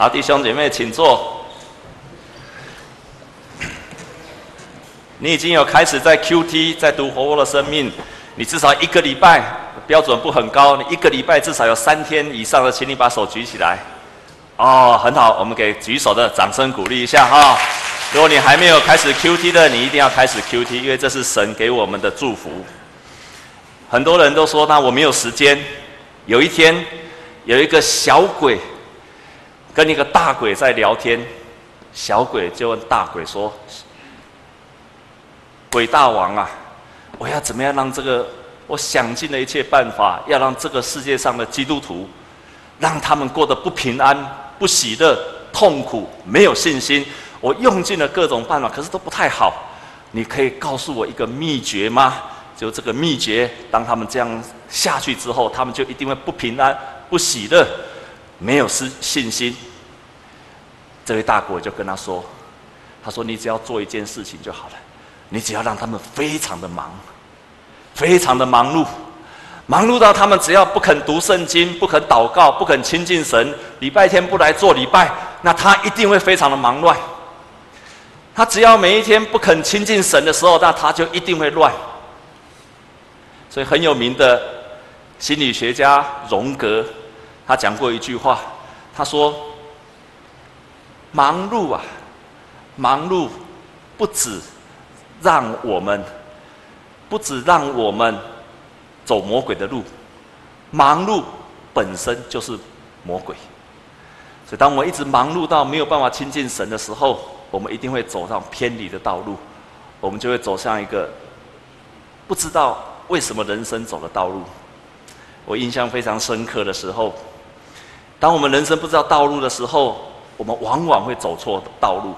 好，弟兄姐妹，请坐。你已经有开始在 QT，在读活泼的生命。你至少一个礼拜标准不很高，你一个礼拜至少有三天以上的，请你把手举起来。哦，很好，我们给举手的掌声鼓励一下哈。如果你还没有开始 QT 的，你一定要开始 QT，因为这是神给我们的祝福。很多人都说，那我没有时间。有一天，有一个小鬼跟一个大鬼在聊天，小鬼就问大鬼说：“鬼大王啊！”我要怎么样让这个？我想尽了一切办法，要让这个世界上的基督徒，让他们过得不平安、不喜乐、痛苦、没有信心。我用尽了各种办法，可是都不太好。你可以告诉我一个秘诀吗？就这个秘诀，当他们这样下去之后，他们就一定会不平安、不喜乐、没有失信心。这位大国就跟他说：“他说你只要做一件事情就好了。”你只要让他们非常的忙，非常的忙碌，忙碌到他们只要不肯读圣经、不肯祷告、不肯亲近神，礼拜天不来做礼拜，那他一定会非常的忙乱。他只要每一天不肯亲近神的时候，那他就一定会乱。所以很有名的心理学家荣格，他讲过一句话，他说：“忙碌啊，忙碌不止。”让我们不止让我们走魔鬼的路，忙碌本身就是魔鬼。所以，当我们一直忙碌到没有办法亲近神的时候，我们一定会走上偏离的道路，我们就会走向一个不知道为什么人生走的道路。我印象非常深刻的时候，当我们人生不知道道路的时候，我们往往会走错道路。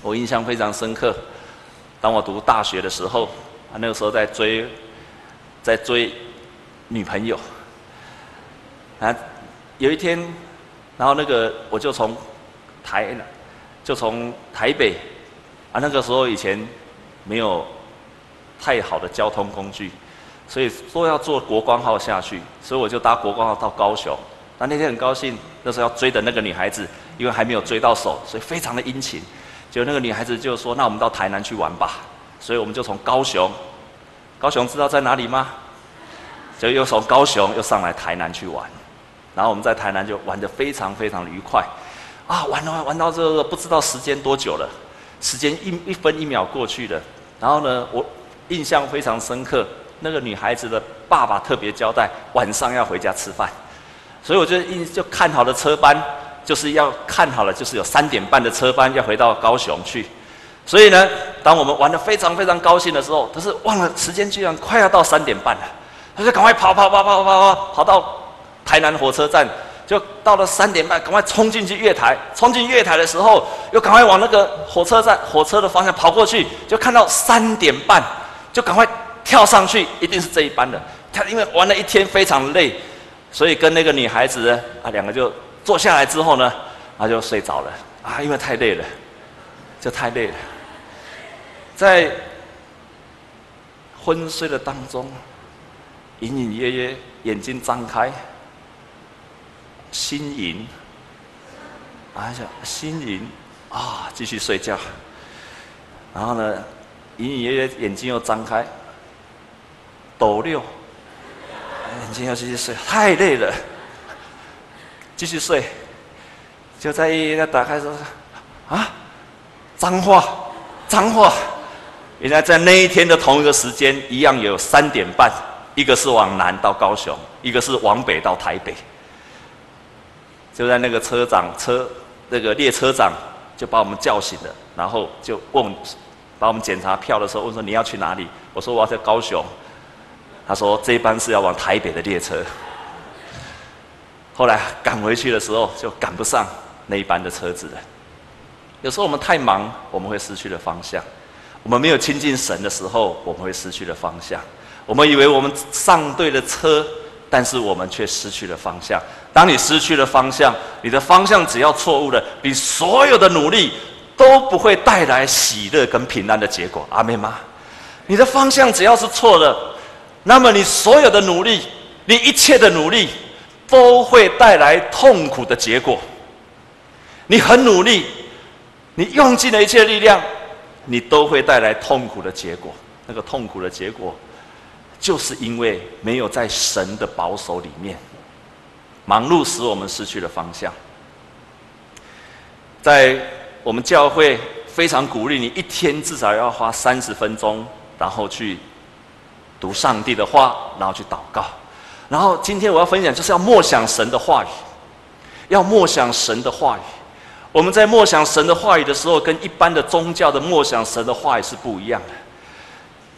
我印象非常深刻。当我读大学的时候，啊，那个时候在追，在追女朋友。啊，有一天，然后那个我就从台，就从台北，啊，那个时候以前没有太好的交通工具，所以说要坐国光号下去，所以我就搭国光号到高雄。那那天很高兴，那时候要追的那个女孩子，因为还没有追到手，所以非常的殷勤。就那个女孩子就说：“那我们到台南去玩吧。”所以我们就从高雄，高雄知道在哪里吗？就又从高雄又上来台南去玩，然后我们在台南就玩得非常非常愉快，啊，玩玩玩到这个不知道时间多久了，时间一一分一秒过去了。然后呢，我印象非常深刻，那个女孩子的爸爸特别交代晚上要回家吃饭，所以我就印就看好了车班。就是要看好了，就是有三点半的车班要回到高雄去，所以呢，当我们玩得非常非常高兴的时候，可是忘了时间居然快要到三点半了，他就赶快跑跑跑跑跑跑跑到台南火车站，就到了三点半，赶快冲进去月台，冲进月台的时候，又赶快往那个火车站火车的方向跑过去，就看到三点半，就赶快跳上去，一定是这一班的。他因为玩了一天非常累，所以跟那个女孩子呢啊两个就。坐下来之后呢，他就睡着了啊，因为太累了，就太累了。在昏睡的当中，隐隐约约眼睛张开，心淫，啊想，心淫啊，继续睡觉。然后呢，隐隐约约眼睛又张开，抖六，眼睛要继续睡，太累了。继续睡，就在一打开说：“啊，脏话，脏话！”原来在那一天的同一个时间，一样有三点半，一个是往南到高雄，一个是往北到台北。就在那个车长车那个列车长就把我们叫醒了，然后就问，把我们检查票的时候问说：“你要去哪里？”我说：“我要在高雄。”他说：“这一班是要往台北的列车。”后来赶回去的时候，就赶不上那一班的车子了。有时候我们太忙，我们会失去了方向；我们没有亲近神的时候，我们会失去了方向。我们以为我们上对了车，但是我们却失去了方向。当你失去了方向，你的方向只要错误了，你所有的努力都不会带来喜乐跟平安的结果。阿妹吗？你的方向只要是错了，那么你所有的努力，你一切的努力。都会带来痛苦的结果。你很努力，你用尽了一切力量，你都会带来痛苦的结果。那个痛苦的结果，就是因为没有在神的保守里面，忙碌使我们失去了方向。在我们教会非常鼓励你，一天至少要花三十分钟，然后去读上帝的话，然后去祷告。然后今天我要分享，就是要默想神的话语，要默想神的话语。我们在默想神的话语的时候，跟一般的宗教的默想神的话语是不一样的。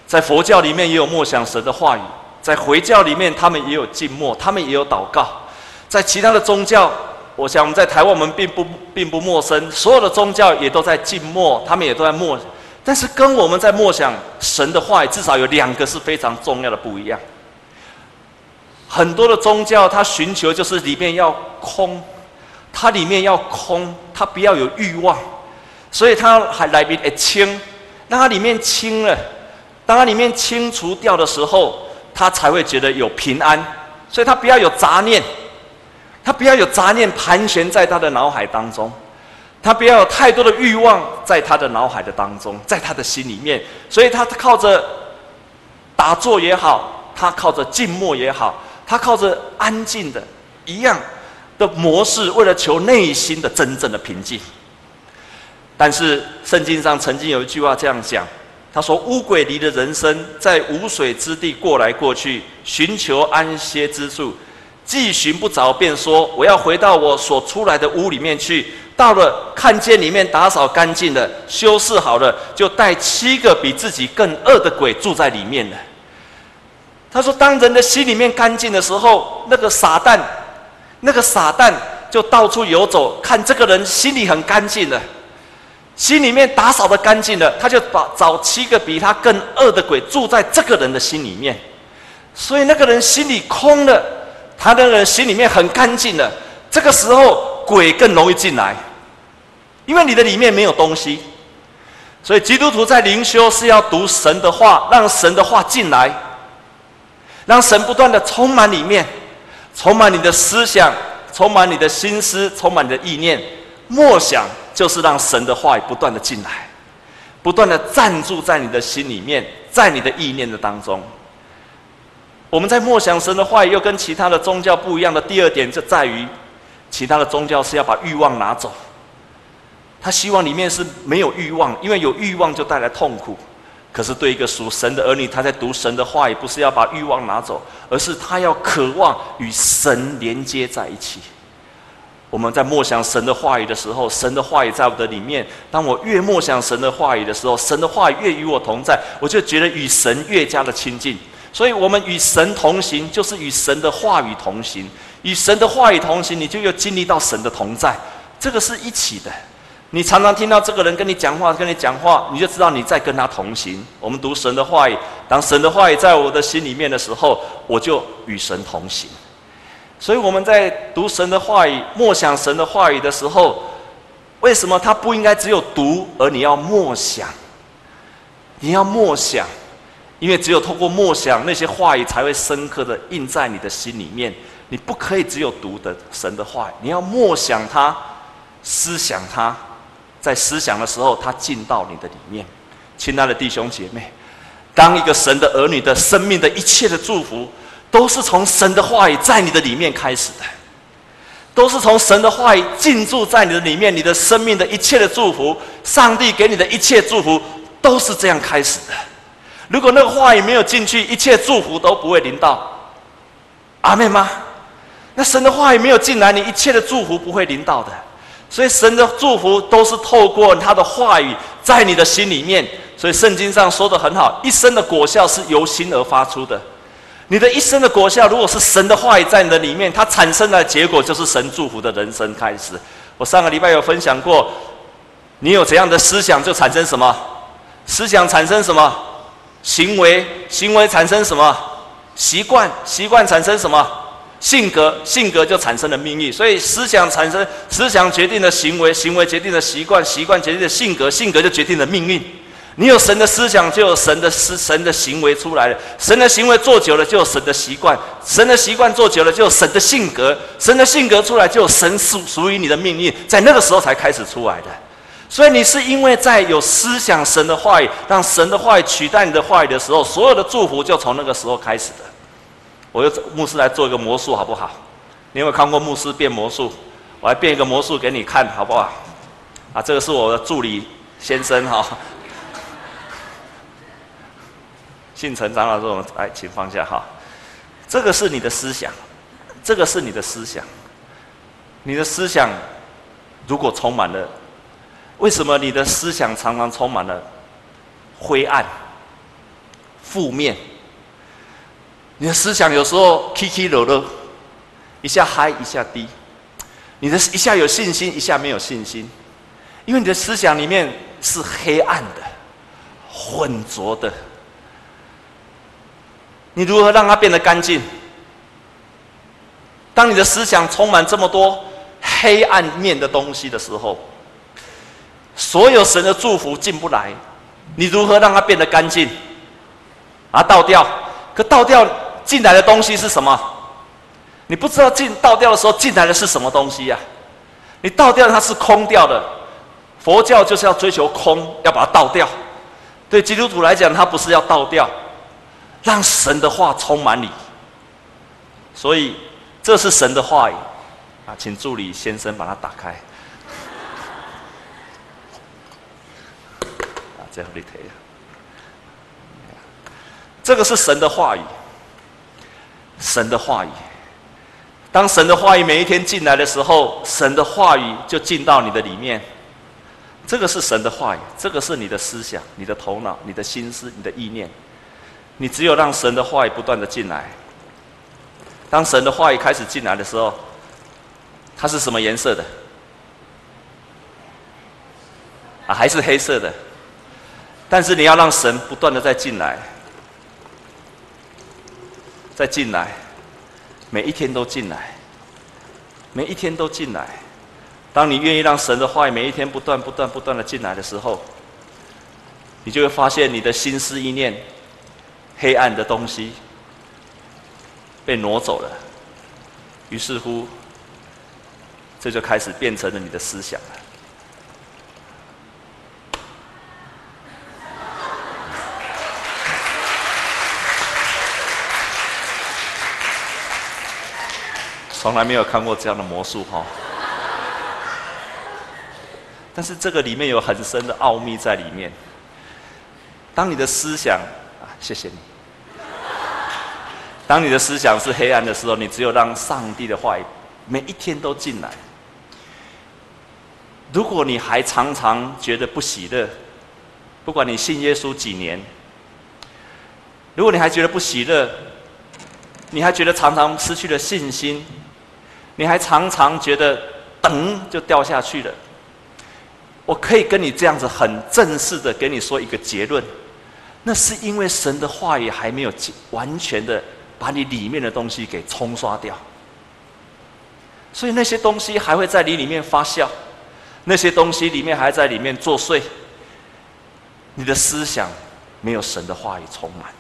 在佛教里面也有默想神的话语，在回教里面他们也有静默，他们也有祷告。在其他的宗教，我想我们在台湾我们并不并不陌生，所有的宗教也都在静默，他们也都在默。但是跟我们在默想神的话语，至少有两个是非常重要的不一样。很多的宗教，它寻求就是里面要空，它里面要空，它不要有欲望，所以它还来比诶清，当它里面清了。当它里面清除掉的时候，它才会觉得有平安，所以它不要有杂念，它不要有杂念盘旋在他的脑海当中，他不要有太多的欲望在他的脑海的当中，在他的心里面，所以他靠着打坐也好，他靠着静默也好，他靠着安静的一样的模式，为了求内心的真正的平静。但是圣经上曾经有一句话这样讲。他说：“乌鬼离的人生，在无水之地过来过去，寻求安歇之处，既寻不着，便说：我要回到我所出来的屋里面去。到了，看见里面打扫干净了，修饰好了，就带七个比自己更恶的鬼住在里面了。”他说：“当人的心里面干净的时候，那个撒旦，那个撒旦就到处游走，看这个人心里很干净了。”心里面打扫的干净了，他就把找七个比他更恶的鬼住在这个人的心里面，所以那个人心里空了，他那个人心里面很干净了。这个时候鬼更容易进来，因为你的里面没有东西。所以基督徒在灵修是要读神的话，让神的话进来，让神不断的充满里面，充满你的思想，充满你的心思，充满你的意念，默想。就是让神的话语不断的进来，不断的暂住在你的心里面，在你的意念的当中。我们在默想神的话语，又跟其他的宗教不一样的第二点，就在于，其他的宗教是要把欲望拿走，他希望里面是没有欲望，因为有欲望就带来痛苦。可是对一个属神的儿女，他在读神的话语，不是要把欲望拿走，而是他要渴望与神连接在一起。我们在默想神的话语的时候，神的话语在我的里面。当我越默想神的话语的时候，神的话语越与我同在，我就觉得与神越加的亲近。所以，我们与神同行，就是与神的话语同行。与神的话语同行，你就又经历到神的同在。这个是一起的。你常常听到这个人跟你讲话，跟你讲话，你就知道你在跟他同行。我们读神的话语，当神的话语在我的心里面的时候，我就与神同行。所以我们在读神的话语、默想神的话语的时候，为什么他不应该只有读，而你要默想？你要默想，因为只有透过默想，那些话语才会深刻的印在你的心里面。你不可以只有读的神的话语，你要默想它，思想它，在思想的时候，它进到你的里面。亲爱的弟兄姐妹，当一个神的儿女的生命的一切的祝福。都是从神的话语在你的里面开始的，都是从神的话语进驻在你的里面，你的生命的一切的祝福，上帝给你的一切祝福都是这样开始的。如果那个话语没有进去，一切祝福都不会临到。阿妹吗？那神的话语没有进来，你一切的祝福不会临到的。所以神的祝福都是透过他的话语在你的心里面。所以圣经上说的很好，一生的果效是由心而发出的。你的一生的果效，如果是神的话语在你的里面，它产生的结果就是神祝福的人生开始。我上个礼拜有分享过，你有怎样的思想，就产生什么；思想产生什么，行为行为产生什么，习惯习惯产生什么，性格性格就产生了命运。所以思想产生思想决定了行为，行为决定了习惯，习惯决定了性格，性格就决定了命运。你有神的思想，就有神的思神的行为出来了。神的行为做久了，就有神的习惯；神的习惯做久了，就有神的性格。神的性格出来，就有神属属于你的命运，在那个时候才开始出来的。所以你是因为在有思想神的话语，让神的话语取代你的话语的时候，所有的祝福就从那个时候开始的。我用牧师来做一个魔术，好不好？你有没有看过牧师变魔术？我来变一个魔术给你看，好不好？啊，这个是我的助理先生哈。姓陈长老师，我们来，请放下哈。这个是你的思想，这个是你的思想。你的思想如果充满了，为什么你的思想常常充满了灰暗、负面？你的思想有时候起起落落，一下嗨，一下低。你的一下有信心，一下没有信心，因为你的思想里面是黑暗的、浑浊的。你如何让它变得干净？当你的思想充满这么多黑暗面的东西的时候，所有神的祝福进不来。你如何让它变得干净？把它倒掉。可倒掉进来的东西是什么？你不知道进倒掉的时候进来的是什么东西呀、你倒掉它是空掉的。佛教就是要追求空，要把它倒掉。对基督徒来讲，它不是要倒掉。让神的话充满你，所以这是神的话语啊，请助理先生把它打开。啊，这里可以。这个是神的话语，神的话语。当神的话语每一天进来的时候，神的话语就进到你的里面。这个是神的话语，这个是你的思想、你的头脑、你的心思、你的意念。你只有让神的话语不断的进来。当神的话语开始进来的时候，它是什么颜色的？啊，还是黑色的。但是你要让神不断的再进来，再进来，每一天都进来，每一天都进来。当你愿意让神的话每一天不断、不断、不断的进来的时候，你就会发现你的心思意念。黑暗的东西被挪走了，于是乎，这就开始变成了你的思想了。从来没有看过这样的魔术哈，但是这个里面有很深的奥秘在里面。当你的思想啊。谢谢你。当你的思想是黑暗的时候，你只有让上帝的话语每一天都进来。如果你还常常觉得不喜乐，不管你信耶稣几年，如果你还觉得不喜乐，你还觉得常常失去了信心，你还常常觉得噔就掉下去了，我可以跟你这样子很正式的给你说一个结论。那是因为神的话语还没有完全的把你里面的东西给冲刷掉，所以那些东西还会在你里面发酵，那些东西里面还在里面作祟。你的思想没有神的话语充满，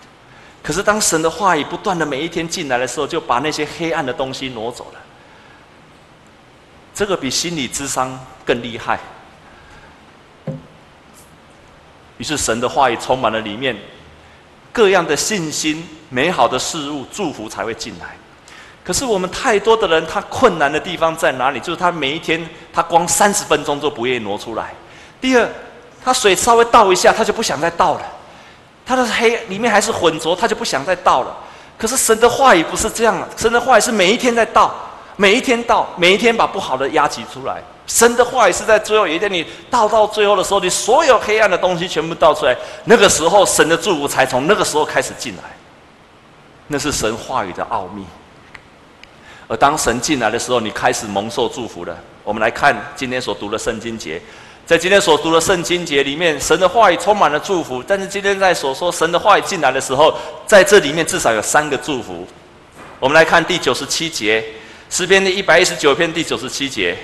可是当神的话语不断的每一天进来的时候，就把那些黑暗的东西挪走了。这个比心理智商更厉害。于是神的话语充满了里面，各样的信心、美好的事物、祝福才会进来。可是我们太多的人，他困难的地方在哪里？就是他每一天，他光三十分钟都不愿意挪出来。第二，他水稍微倒一下，他就不想再倒了。他的黑里面还是浑浊，他就不想再倒了。可是神的话语不是这样，神的话语是每一天在倒，每一天倒，每一天把不好的压挤出来。神的话语是在最后一天，你倒到最后的时候，你所有黑暗的东西全部倒出来，那个时候神的祝福才从那个时候开始进来。那是神话语的奥秘。而当神进来的时候，你开始蒙受祝福了。我们来看今天所读的圣经节，在今天所读的圣经节里面，神的话语充满了祝福。但是今天在所说神的话语进来的时候，在这里面至少有三个祝福。我们来看第九十七节，诗篇的一百一十九篇第九十七节。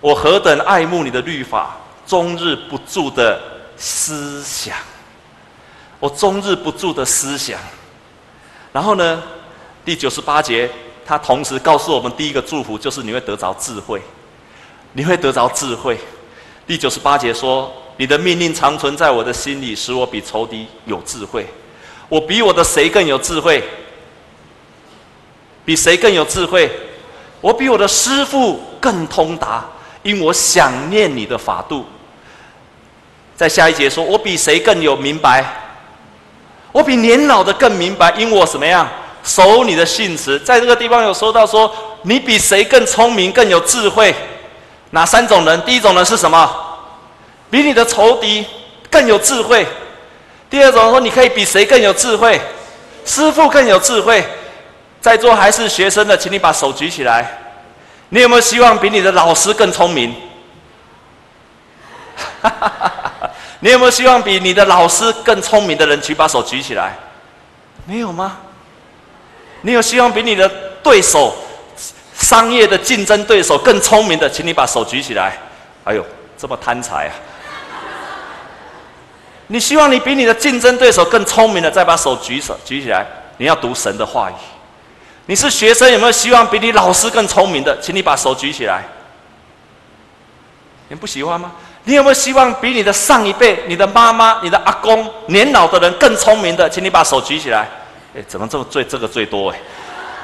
我何等爱慕你的律法，终日不住的思想，我终日不住的思想。然后呢，第九十八节，他同时告诉我们，第一个祝福就是你会得着智慧，你会得着智慧。第九十八节说：“你的命令常存在我的心里，使我比仇敌有智慧。我比我的谁更有智慧？比谁更有智慧？我比我的师傅更通达，因我想念你的法度。”在下一节说：“我比谁更有明白？我比年老的更明白，因我什么样守你的信实。”在这个地方有说到说：“你比谁更聪明、更有智慧？”哪三种人？第一种人是什么？比你的仇敌更有智慧。第二种说：“你可以比谁更有智慧？师父更有智慧。”在座还是学生的，请你把手举起来。你有没有希望比你的老师更聪明？你有没有希望比你的老师更聪明的人举把手举起来？没有吗？你有希望比你的对手、商业的竞争对手更聪明的，请你把手举起来。哎呦，这么贪财啊！你希望你比你的竞争对手更聪明的，再把手举手举起来。你要读神的话语。你是学生，有没有希望比你老师更聪明的，请你把手举起来。你不喜欢吗？你有没有希望比你的上一辈、你的妈妈、你的阿公年老的人更聪明的？请你把手举起来。哎，怎么这么最这个最多哎？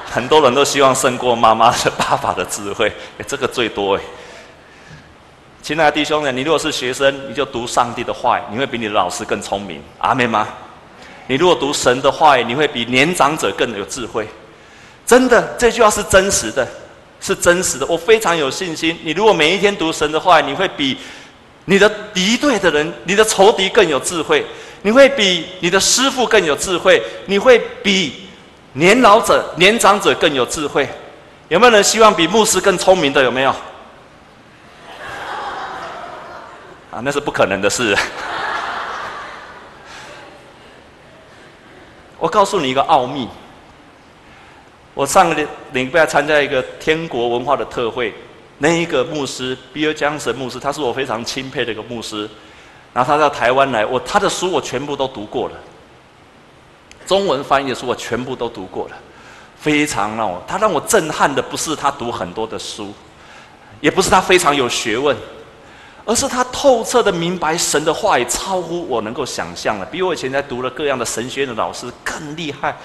很多人都希望胜过妈妈的、爸爸的智慧。哎，这个最多哎。亲爱的弟兄们，你如果是学生，你就读上帝的话，你会比你的老师更聪明。阿妹吗？你如果读神的话，你会比年长者更有智慧。真的，这句话是真实的，是真实的。我非常有信心。你如果每一天读神的话，你会比。你的敌对的人，你的仇敌更有智慧，你会比你的师傅更有智慧，你会比年老者、年长者更有智慧。有没有人希望比牧师更聪明的？有没有？啊，那是不可能的事。我告诉你一个奥秘。我上个礼拜参加一个天国文化的特会。那一个牧师，比尔江神牧师，他是我非常钦佩的一个牧师。然后他到台湾来，我他的书我全部都读过了，中文翻译的书我全部都读过了，非常让我他让我震撼的不是他读很多的书，也不是他非常有学问，而是他透彻的明白神的话语，超乎我能够想象的，比我以前在读了各样的神学院的老师更厉害。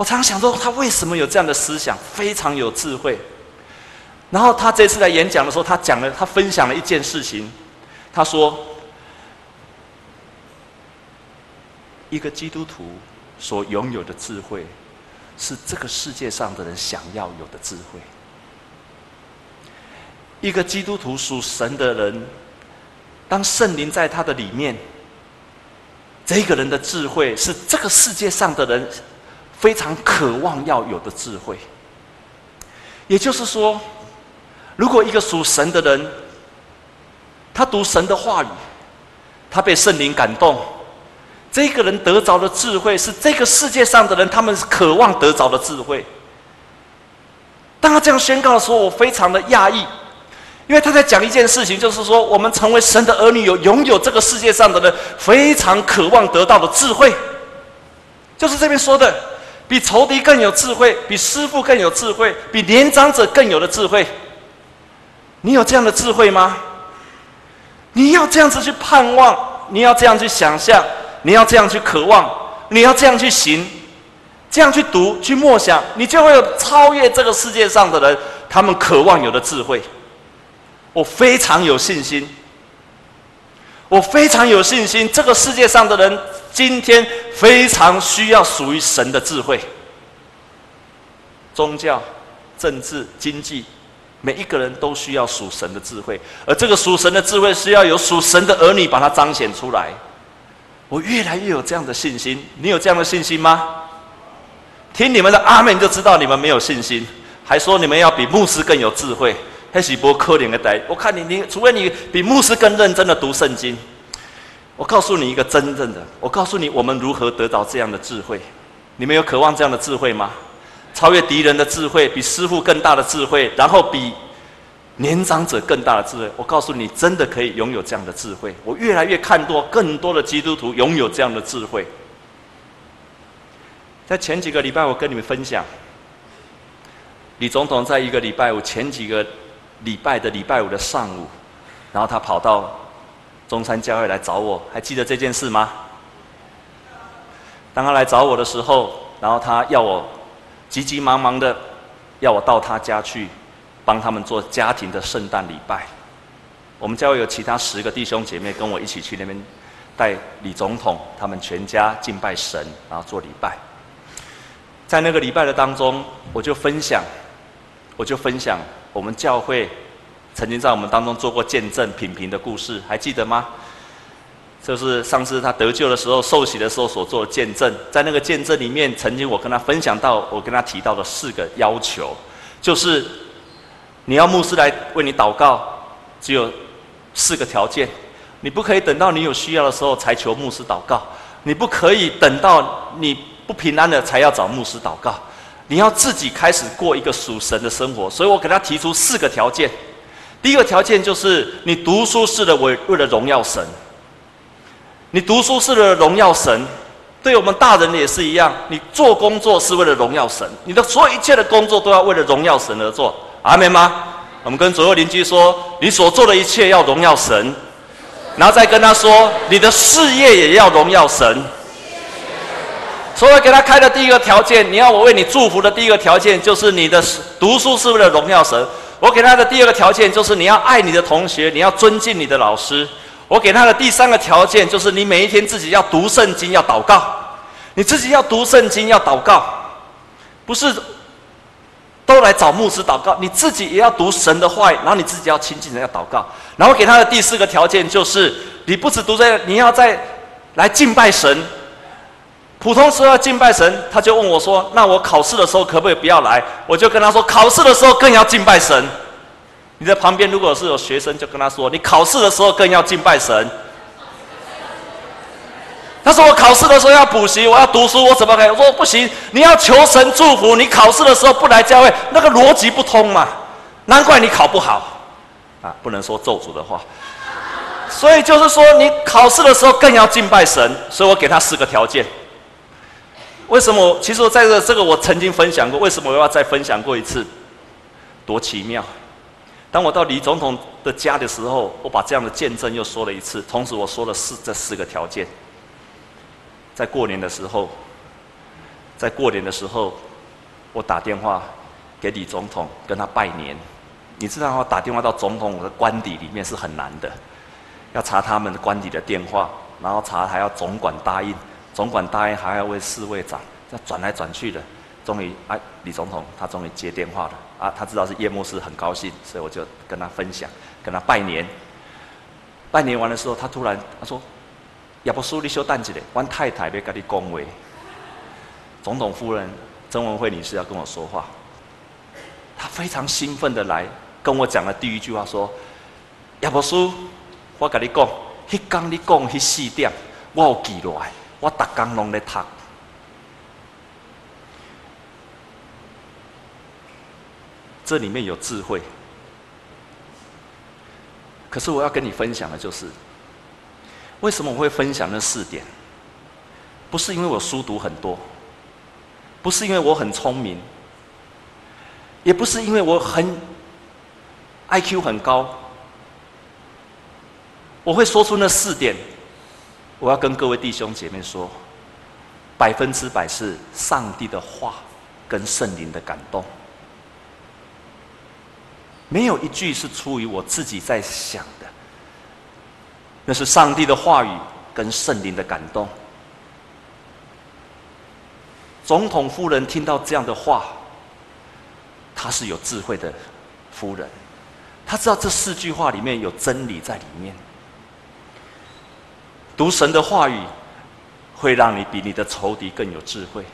我常常想说，他为什么有这样的思想，非常有智慧。然后他这次来演讲的时候，他讲了，他分享了一件事情。他说：“一个基督徒所拥有的智慧，是这个世界上的人想要有的智慧。一个基督徒属神的人，当圣灵在他的里面，这个人的智慧是这个世界上的人非常渴望要有的智慧。也就是说。”如果一个属神的人，他读神的话语，他被圣灵感动，这个人得着的智慧是这个世界上的人他们渴望得着的智慧。当他这样宣告的时候，我非常的讶异，因为他在讲一件事情，就是说我们成为神的儿女，有拥有这个世界上的人非常渴望得到的智慧，就是这边说的，比仇敌更有智慧，比师傅更有智慧，比年长者更有的智慧。你有这样的智慧吗？你要这样子去盼望，你要这样去想象，你要这样去渴望，你要这样去行，这样去读、去默想，你就会有超越这个世界上的人他们渴望有的智慧。我非常有信心，我非常有信心，这个世界上的人今天非常需要属于神的智慧。宗教、政治、经济。每一个人都需要属神的智慧，而这个属神的智慧是要有属神的儿女把它彰显出来。我越来越有这样的信心，你有这样的信心吗？听你们的阿门就知道你们没有信心，还说你们要比牧师更有智慧，还是不可怜的呆。我看你，你除非你比牧师更认真的读圣经。我告诉你一个真正的，我告诉你我们如何得到这样的智慧。你们有渴望这样的智慧吗？超越敌人的智慧，比师傅更大的智慧，然后比年长者更大的智慧。我告诉你，真的可以拥有这样的智慧。我越来越看多更多的基督徒拥有这样的智慧。在前几个礼拜，我跟你们分享，李总统在一个礼拜五前几个礼拜的礼拜五的上午，然后他跑到中山教会来找我，还记得这件事吗？当他来找我的时候，然后他要我急急忙忙的要我到他家去帮他们做家庭的圣诞礼拜。我们教会有其他十个弟兄姐妹跟我一起去那边带李总统他们全家敬拜神，然后做礼拜。在那个礼拜的当中，我就分享，我就分享我们教会曾经在我们当中做过见证品评的故事，还记得吗？就是上次他得救的时候、受洗的时候所做的见证。在那个见证里面，曾经我跟他分享到，我跟他提到的四个要求，就是你要牧师来为你祷告，只有四个条件：你不可以等到你有需要的时候才求牧师祷告，你不可以等到你。不平安了才要找牧师祷告，你要自己开始过一个属神的生活。所以我给他提出四个条件。第一个条件就是你读书是的为为了荣耀神。你读书是为了荣耀神，对我们大人也是一样。你做工作是为了荣耀神，你的所有一切的工作都要为了荣耀神而做。阿门吗？我们跟左右邻居说，你所做的一切要荣耀神，然后再跟他说，你的事业也要荣耀神。所以给他开的第一个条件，你要我为你祝福的第一个条件，就是你的读书是为了荣耀神。我给他的第二个条件，就是你要爱你的同学，你要尊敬你的老师。我给他的第三个条件，就是你每一天自己要读圣经，要祷告。你自己要读圣经，要祷告，不是都来找牧师祷告，你自己也要读神的话，然后你自己要亲近人，要祷告。然后给他的第四个条件，就是你不只读这，你要在来敬拜神。普通时候要敬拜神，他就问我说：“那我考试的时候可不可以不要来？”我就跟他说：“考试的时候更要敬拜神。”你在旁边如果是有学生，就跟他说：“你考试的时候更要敬拜神。”他说：“我考试的时候要补习，我要读书，我怎么可以？”我说：“不行，你要求神祝福，你考试的时候不来教会，那个逻辑不通嘛。难怪你考不好啊！不能说咒诅的话。所以就是说，你考试的时候更要敬拜神。所以我给他四个条件。为什么？其实我在这这个我曾经分享过，为什么我要再分享过一次？多奇妙！当我到李总统的家的时候，我把这样的见证又说了一次，同时我说了四这四个条件。在过年的时候，在过年的时候，我打电话给李总统，跟他拜年。你知道，我打电话到总统的官邸里面是很难的，要查他们的官邸的电话，然后查还要总管答应。总管答应还要为侍卫长，这转来转去的，终于哎，李总统他终于接电话了啊！他知道是叶牧师很高兴，所以我就跟他分享，跟他拜年。拜年完的时候，他突然他说：“亚伯叔你修蛋子的，我太太要跟你恭维。”总统夫人曾文慧女士要跟我说话，她非常兴奋的来跟我讲了第一句话说：“亚伯叔，我跟你讲，迄刚你讲迄四点，我有记落来。”我打刚龙的他，这里面有智慧。可是我要跟你分享的就是，为什么我会分享那四点？不是因为我书读很多，不是因为我很聪明，也不是因为我很 IQ 很高。我会说出那四点。我要跟各位弟兄姐妹说，百分之百是上帝的话跟圣灵的感动，没有一句是出于我自己在想的，那是上帝的话语跟圣灵的感动。总统夫人听到这样的话，她是有智慧的夫人，她知道这四句话里面有真理在里面。读神的话语，会让你比你的仇敌更有智慧，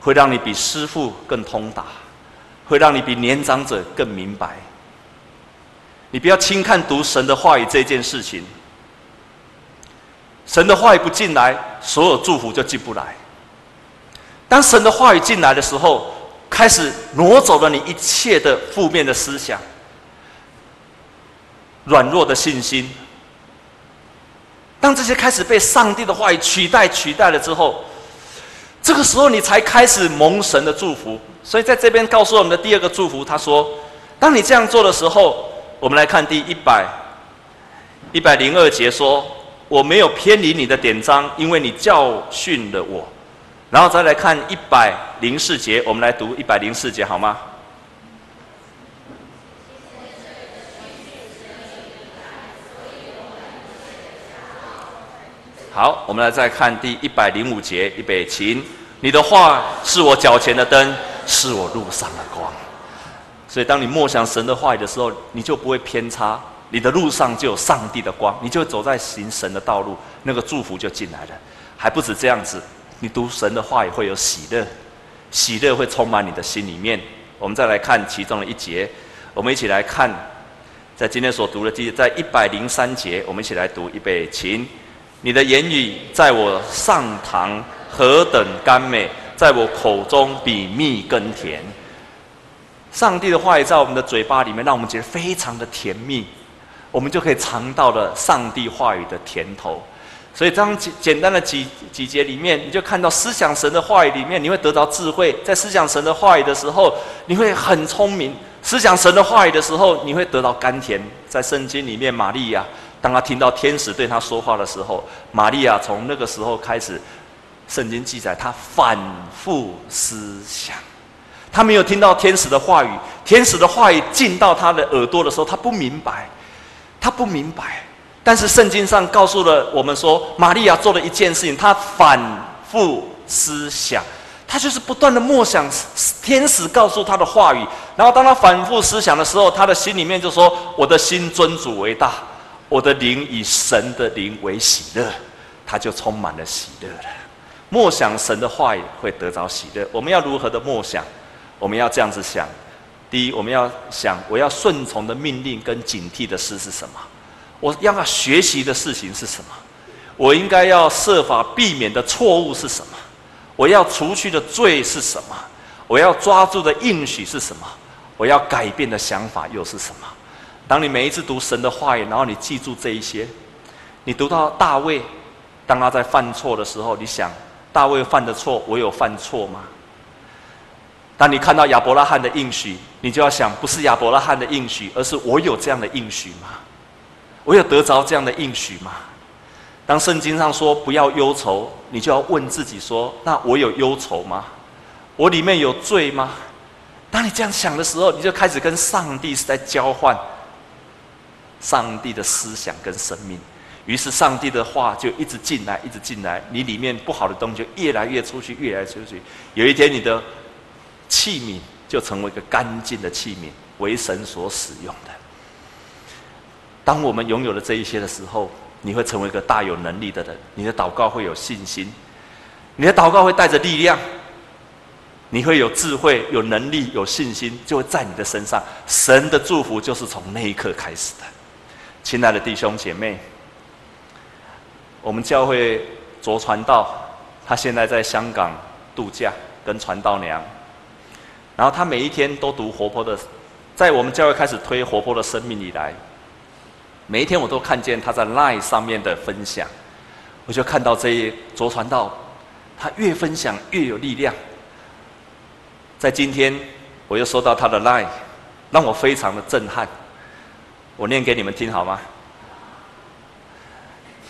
会让你比师傅更通达，会让你比年长者更明白。你不要轻看读神的话语这件事情。神的话语不进来，所有祝福就进不来。当神的话语进来的时候，开始挪走了你一切的负面的思想，软弱的信心。当这些开始被上帝的话语取代、取代了之后，这个时候你才开始蒙神的祝福。所以在这边告诉我们的第二个祝福，他说：“当你这样做的时候，我们来看第一百一百零二节说，我没有偏离你的典章，因为你教训了我。”然后再来看一百零四节，我们来读一百零四节好吗？好，我们来再看第一百零五节，预备起。你的话是我脚前的灯，是我路上的光。所以，当你默想神的话语的时候，你就不会偏差，你的路上就有上帝的光，你就走在行神的道路，那个祝福就进来了。还不止这样子。你读神的话也会有喜乐，喜乐会充满你的心里面。我们再来看其中的一节，我们一起来看，在今天所读的第在一百零三节，我们一起来读预备，请你的言语在我上膛何等甘美，在我口中比蜜更甜。上帝的话语在我们的嘴巴里面，让我们觉得非常的甜蜜，我们就可以尝到了上帝话语的甜头。所以，当简简单的几几节里面，你就看到思想神的话语里面，你会得到智慧。在思想神的话语的时候，你会很聪明；思想神的话语的时候，你会得到甘甜。在圣经里面，玛利亚当他听到天使对他说话的时候，玛利亚从那个时候开始，圣经记载她反复思想。她没有听到天使的话语，天使的话语进到她的耳朵的时候，她不明白，她不明白。但是圣经上告诉了我们说，玛利亚做了一件事情，她反复思想，她就是不断的默想天使告诉她的话语。然后当她反复思想的时候，她的心里面就说：“我的心尊主为大，我的灵以神的灵为喜乐。”她就充满了喜乐了。默想神的话语会得着喜乐。我们要如何的默想？我们要这样子想：第一，我们要想我要顺从的命令跟警惕的事是什么？我要学习的事情是什么？我应该要设法避免的错误是什么？我要除去的罪是什么？我要抓住的应许是什么？我要改变的想法又是什么？当你每一次读神的话语，然后你记住这一些，你读到大卫，当他在犯错的时候，你想大卫犯的错，我有犯错吗？当你看到亚伯拉罕的应许，你就要想，不是亚伯拉罕的应许，而是我有这样的应许吗？我有得着这样的应许吗？当圣经上说不要忧愁，你就要问自己说：那我有忧愁吗？我里面有罪吗？当你这样想的时候，你就开始跟上帝是在交换上帝的思想跟生命。于是上帝的话就一直进来，一直进来，你里面不好的东西就越来越出去，越来越出去。有一天，你的器皿就成为一个干净的器皿，为神所使用的。当我们拥有了这一些的时候，你会成为一个大有能力的人。你的祷告会有信心，你的祷告会带着力量，你会有智慧、有能力、有信心，就会在你的身上。神的祝福就是从那一刻开始的。亲爱的弟兄姐妹，我们教会卓传道，他现在在香港度假，跟传道娘，然后他每一天都读活泼的，在我们教会开始推活泼的生命以来。每一天我都看见他在 Line 上面的分享，我就看到这一卓传道，他越分享越有力量。在今天，我又收到他的 Line，让我非常的震撼。我念给你们听好吗？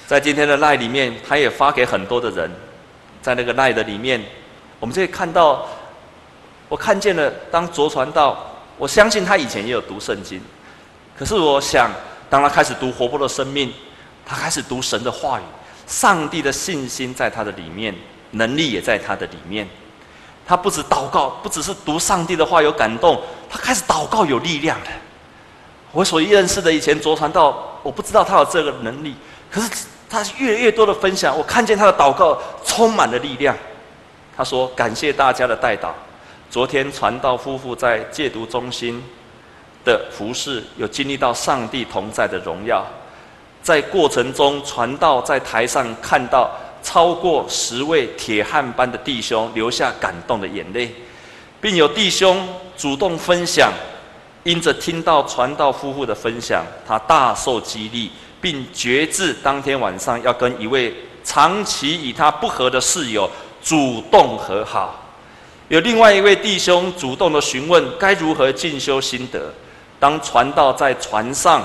在今天的赖里面，他也发给很多的人，在那个赖的里面，我们就可以看到，我看见了当卓传道，我相信他以前也有读圣经，可是我想。当他开始读活泼的生命，他开始读神的话语，上帝的信心在他的里面，能力也在他的里面。他不止祷告，不只是读上帝的话有感动，他开始祷告有力量了。我所认识的以前卓传道，我不知道他有这个能力，可是他越来越多的分享，我看见他的祷告充满了力量。他说：“感谢大家的代祷。昨天传道夫妇在戒毒中心。”的服侍有经历到上帝同在的荣耀，在过程中传道在台上看到超过十位铁汉般的弟兄流下感动的眼泪，并有弟兄主动分享因着听到传道夫妇的分享，他大受激励，并决志当天晚上要跟一位长期与他不和的室友主动和好。有另外一位弟兄主动的询问该如何进修心得。当传道在船上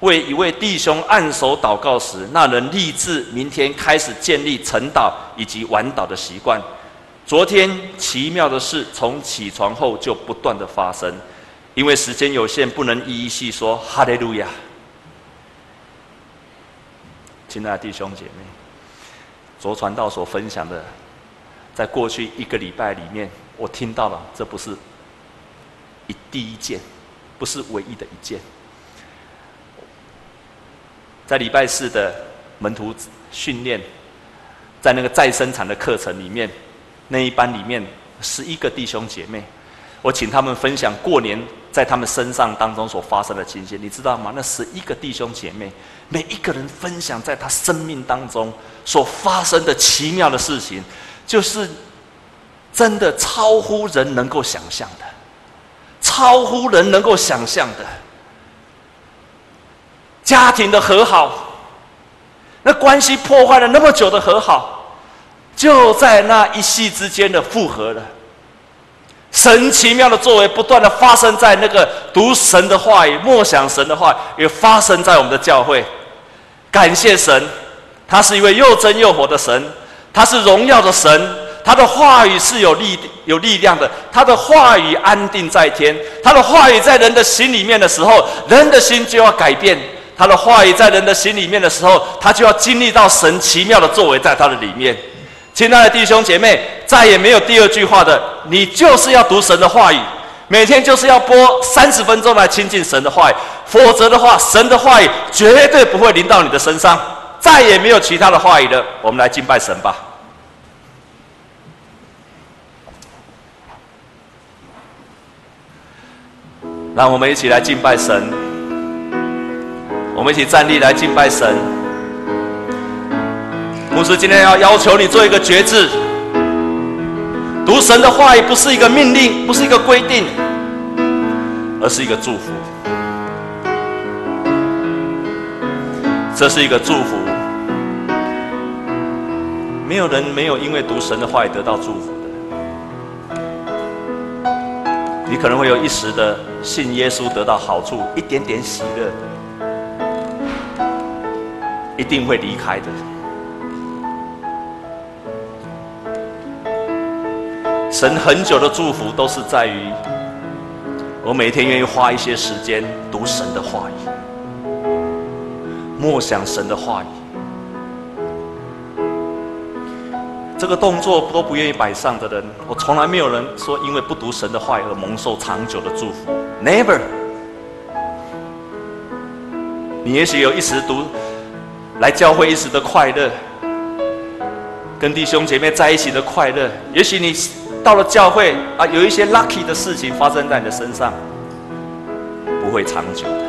为一位弟兄按手祷告时，那人立志明天开始建立晨祷以及晚祷的习惯。昨天奇妙的事从起床后就不断的发生，因为时间有限，不能一一细说。哈利路亚！亲爱的弟兄姐妹，昨传道所分享的。在过去一个礼拜里面，我听到了，这不是一第一件，不是唯一的一件。在礼拜四的门徒训练，在那个再生产的课程里面，那一班里面十一个弟兄姐妹，我请他们分享过年在他们身上当中所发生的情形，你知道吗？那十一个弟兄姐妹，每一个人分享在他生命当中所发生的奇妙的事情。就是真的超乎人能够想象的，超乎人能够想象的，家庭的和好，那关系破坏了那么久的和好，就在那一夕之间的复合了。神奇妙的作为不断的发生在那个读神的话语、默想神的话语，也发生在我们的教会。感谢神，他是一位又真又活的神。他是荣耀的神，他的话语是有力有力量的，他的话语安定在天，他的话语在人的心里面的时候，人的心就要改变；他的话语在人的心里面的时候，他就要经历到神奇妙的作为在他的里面。亲爱的弟兄姐妹，再也没有第二句话的，你就是要读神的话语，每天就是要播三十分钟来亲近神的话语，否则的话，神的话语绝对不会临到你的身上。再也没有其他的话语了，我们来敬拜神吧。让我们一起来敬拜神，我们一起站立来敬拜神。牧师今天要要求你做一个决志，读神的话语不是一个命令，不是一个规定，而是一个祝福。这是一个祝福。没有人没有因为读神的话语得到祝福的。你可能会有一时的信耶稣得到好处，一点点喜乐，一定会离开的。神很久的祝福都是在于我每天愿意花一些时间读神的话语，默想神的话语。这个动作都不愿意摆上的人，我从来没有人说因为不读神的话语而蒙受长久的祝福。Never。你也许有一时读来教会一时的快乐，跟弟兄姐妹在一起的快乐。也许你到了教会啊，有一些 lucky 的事情发生在你的身上，不会长久的，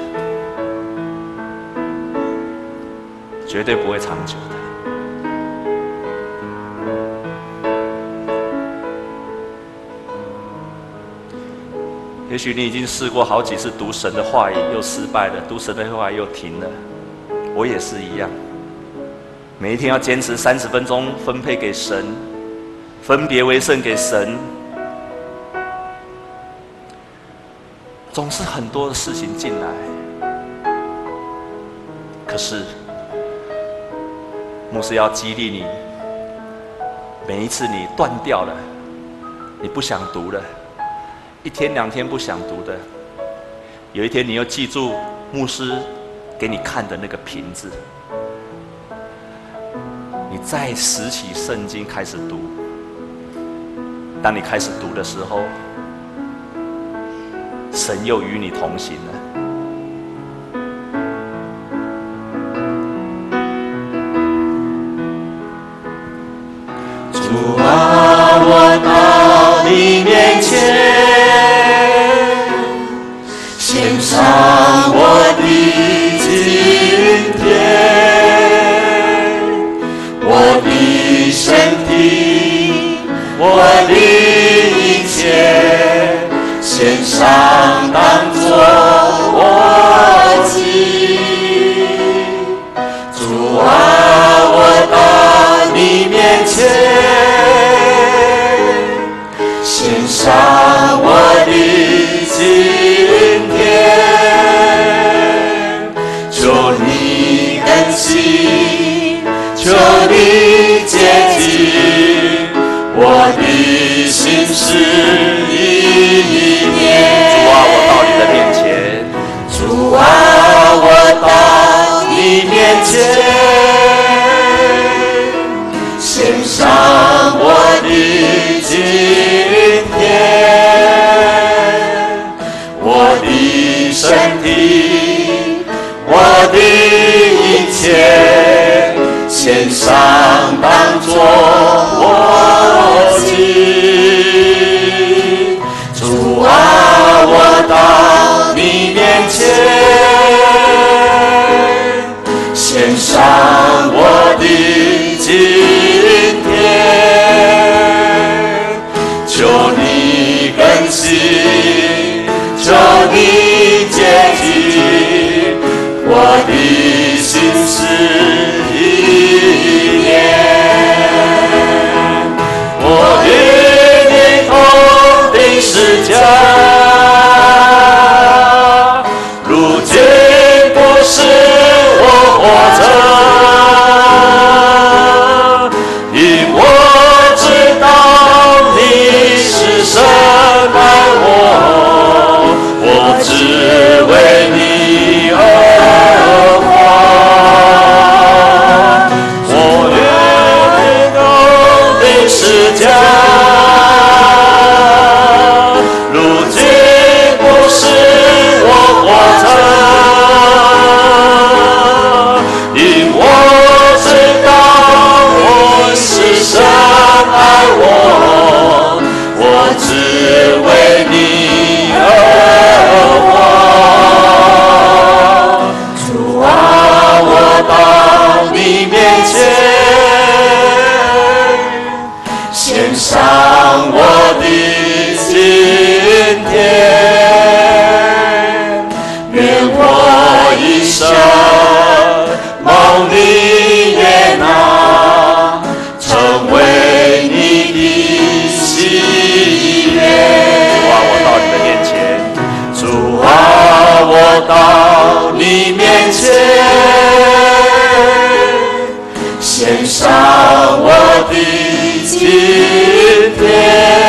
绝对不会长久的。也许你已经试过好几次读神的话语，又失败了；读神的话语又停了。我也是一样，每一天要坚持三十分钟分配给神，分别为圣给神。总是很多的事情进来，可是牧师要激励你，每一次你断掉了，你不想读了。一天两天不想读的，有一天你又记住牧师给你看的那个瓶子，你再拾起圣经开始读。当你开始读的时候，神又与你同行了。主啊，我到你面前。献上我的今天，我的身体，我的一切，献献上当作我祭。主啊，我到你面前。献上 Christ. 献，上我的今天，愿我一生冒你也拿，成为你的喜悦。主啊，我到你的面前，主啊，我到你面前。我的今天。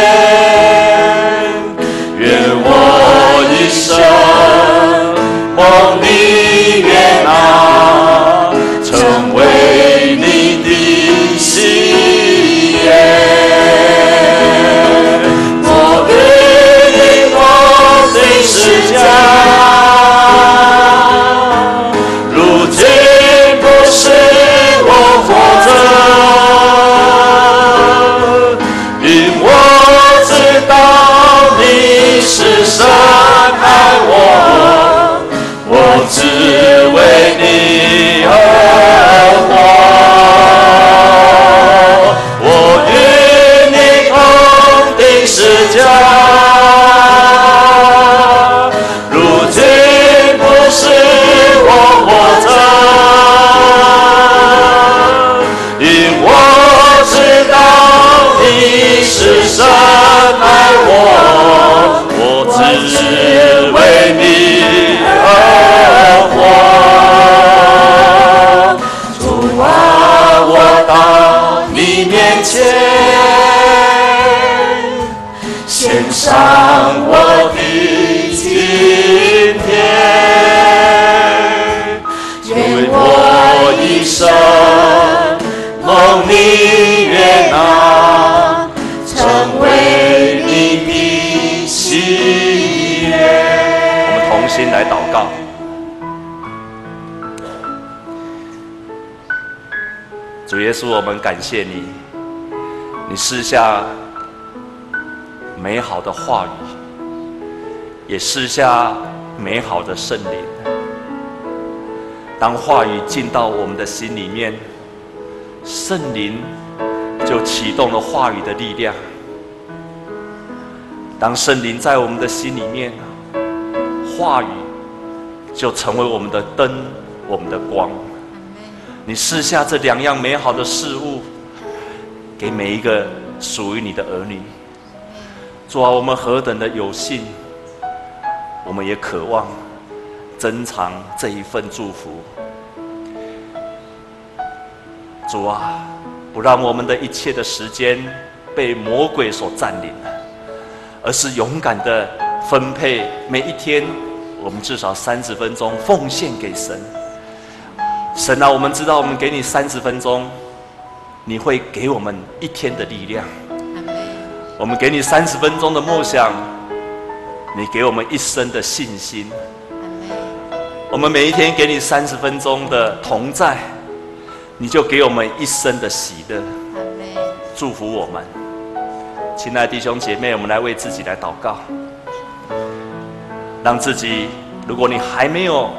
上我的今天，愿我一生梦里人啊，成为你的喜悦。我们同心来祷告。主耶稣，我们感谢你，你赐下美好的话语，也施下美好的圣灵。当话语进到我们的心里面，圣灵就启动了话语的力量。当圣灵在我们的心里面，话语就成为我们的灯，我们的光。你试下这两样美好的事物，给每一个属于你的儿女。主啊，我们何等的有幸，我们也渴望珍藏这一份祝福。主啊，不让我们的一切的时间被魔鬼所占领，而是勇敢的分配每一天，我们至少三十分钟奉献给神。神啊，我们知道，我们给你三十分钟，你会给我们一天的力量。我们给你三十分钟的梦想，你给我们一生的信心。我们每一天给你三十分钟的同在，你就给我们一生的喜乐。祝福我们，亲爱的弟兄姐妹，我们来为自己来祷告，让自己，如果你还没有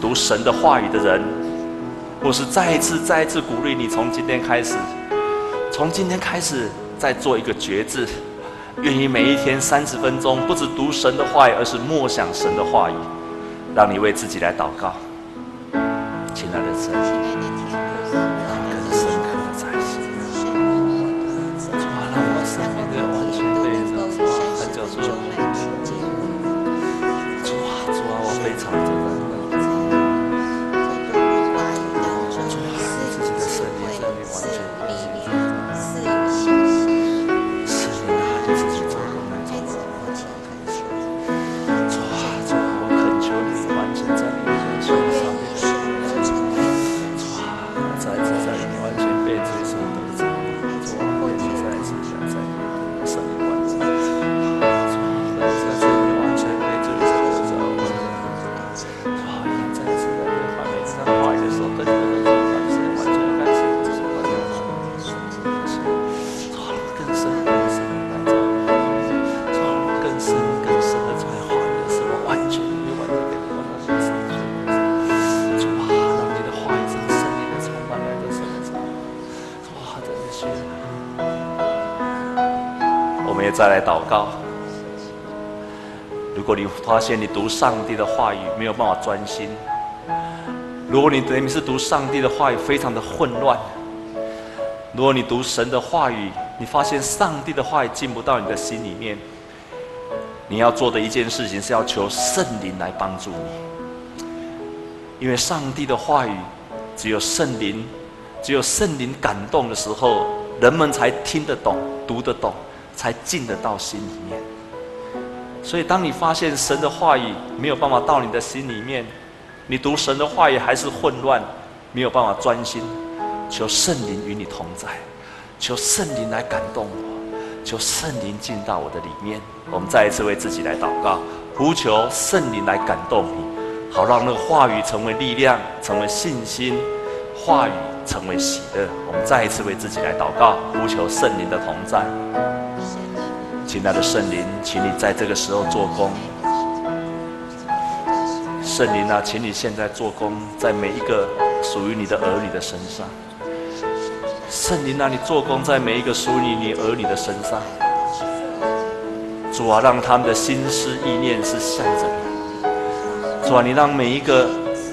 读神的话语的人，或是再一次、再一次鼓励你，从今天开始，从今天开始。再做一个决志，愿意每一天三十分钟，不止读神的话语，而是默想神的话语，让你为自己来祷告，亲爱的神。发现你读上帝的话语没有办法专心，如果你等于是读上帝的话语非常的混乱，如果你读神的话语，你发现上帝的话语进不到你的心里面，你要做的一件事情是要求圣灵来帮助你，因为上帝的话语只有圣灵，只有圣灵感动的时候，人们才听得懂、读得懂。才进得到心里面。所以，当你发现神的话语没有办法到你的心里面，你读神的话语还是混乱，没有办法专心，求圣灵与你同在，求圣灵来感动我，求圣灵进到我的里面。我们再一次为自己来祷告，呼求圣灵来感动你，好让那个话语成为力量，成为信心，话语成为喜乐。我们再一次为自己来祷告，呼求圣灵的同在。亲爱的圣灵，请你在这个时候做工。圣灵啊，请你现在做工，在每一个属于你的儿女的身上。圣灵啊，你做工在每一个属于你儿女的身上。主啊，让他们的心思意念是向着你。主啊，你让每一个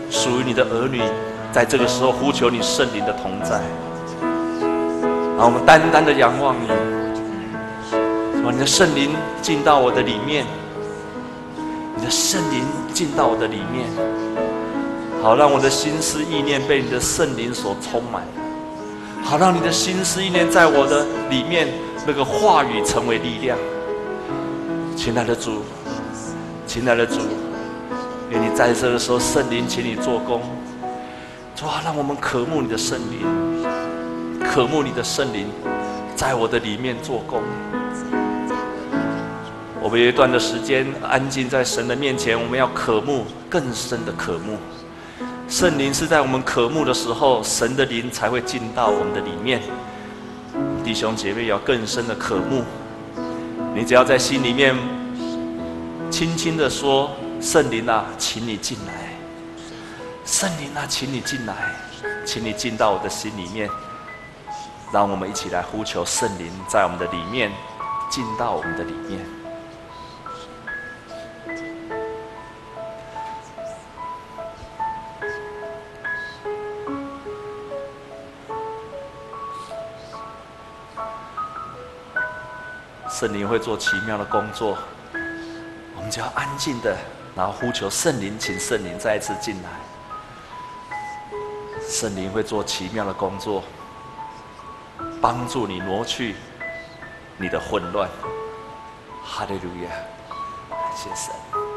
属于你的儿女，在这个时候呼求你圣灵的同在。让我们单单的仰望你。你的圣灵进到我的里面，你的圣灵进到我的里面，好让我的心思意念被你的圣灵所充满，好让你的心思意念在我的里面，那个话语成为力量。亲爱的主，亲爱的主，愿你在这的时候圣灵，请你做工，主啊，让我们渴慕你的圣灵，渴慕你的圣灵，在我的里面做工。我们有一段的时间安静在神的面前，我们要渴慕更深的渴慕。圣灵是在我们渴慕的时候，神的灵才会进到我们的里面。弟兄姐妹要更深的渴慕，你只要在心里面轻轻的说：“圣灵啊，请你进来。”圣灵啊，请你进来，请你进到我的心里面。让我们一起来呼求圣灵在我们的里面进到我们的里面。圣灵会做奇妙的工作，我们就要安静的，然后呼求圣灵，请圣灵再一次进来。圣灵会做奇妙的工作，帮助你挪去你的混乱。哈利路亚，感谢神。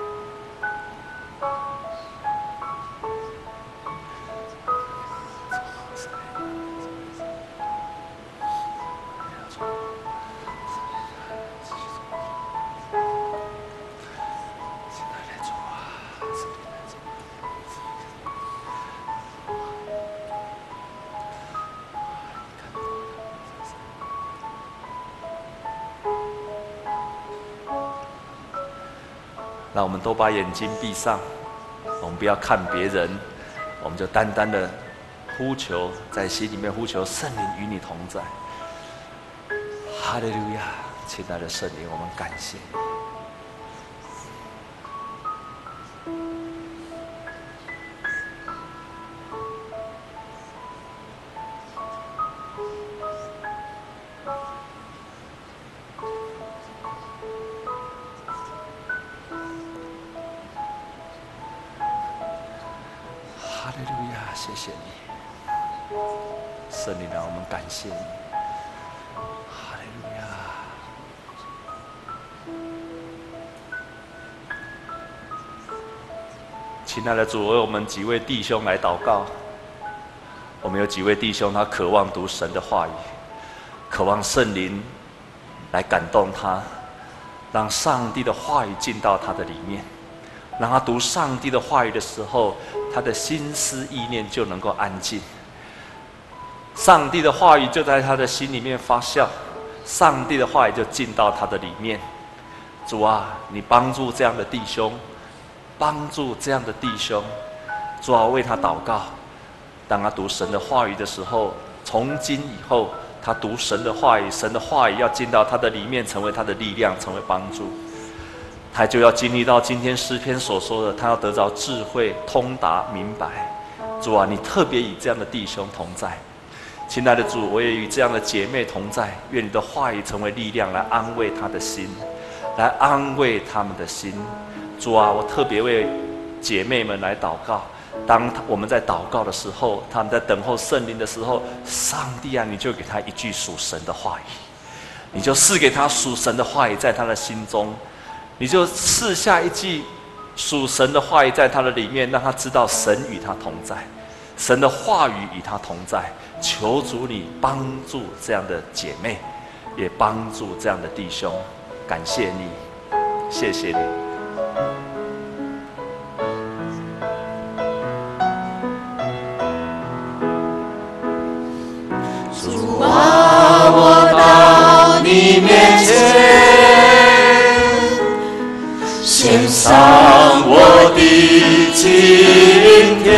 让我们都把眼睛闭上，我们不要看别人，我们就单单的呼求，在心里面呼求圣灵与你同在。哈利路亚，亲爱的圣灵，我们感谢你。亲爱的主，为我们几位弟兄来祷告。我们有几位弟兄，他渴望读神的话语，渴望圣灵来感动他，让上帝的话语进到他的里面，让他读上帝的话语的时候。他的心思意念就能够安静，上帝的话语就在他的心里面发酵，上帝的话语就进到他的里面。主啊，你帮助这样的弟兄，帮助这样的弟兄，主啊，为他祷告。当他读神的话语的时候，从今以后，他读神的话语，神的话语要进到他的里面，成为他的力量，成为帮助。他就要经历到今天诗篇所说的，他要得着智慧、通达、明白。主啊，你特别与这样的弟兄同在，亲爱的主，我也与这样的姐妹同在。愿你的话语成为力量，来安慰他的心，来安慰他们的心。主啊，我特别为姐妹们来祷告。当我们在祷告的时候，他们在等候圣灵的时候，上帝啊，你就给他一句属神的话语，你就赐给他属神的话语，在他的心中。你就赐下一句属神的话语在他的里面，让他知道神与他同在，神的话语与他同在。求主你帮助这样的姐妹，也帮助这样的弟兄。感谢你，谢谢你。上我的今天，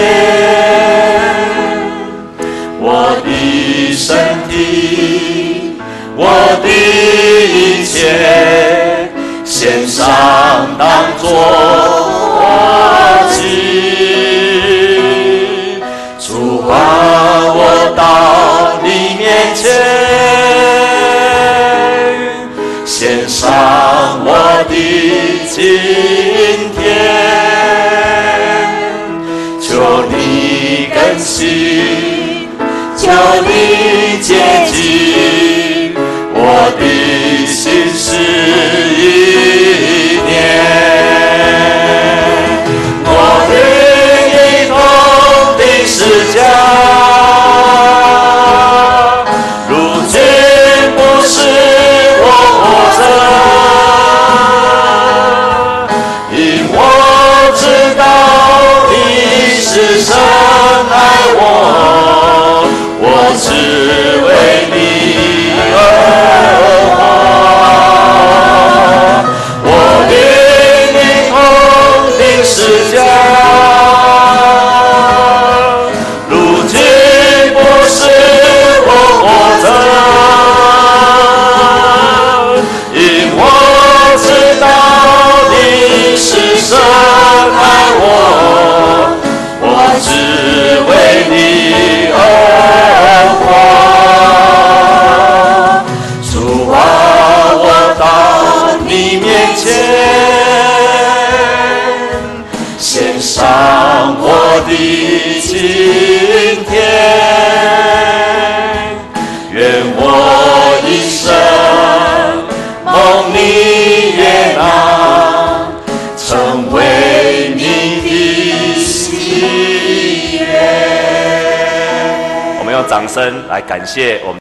我的身体，我的一切，献上当作的今天愿我一生梦里月亮成为你的喜悦。我们用掌声来感谢我们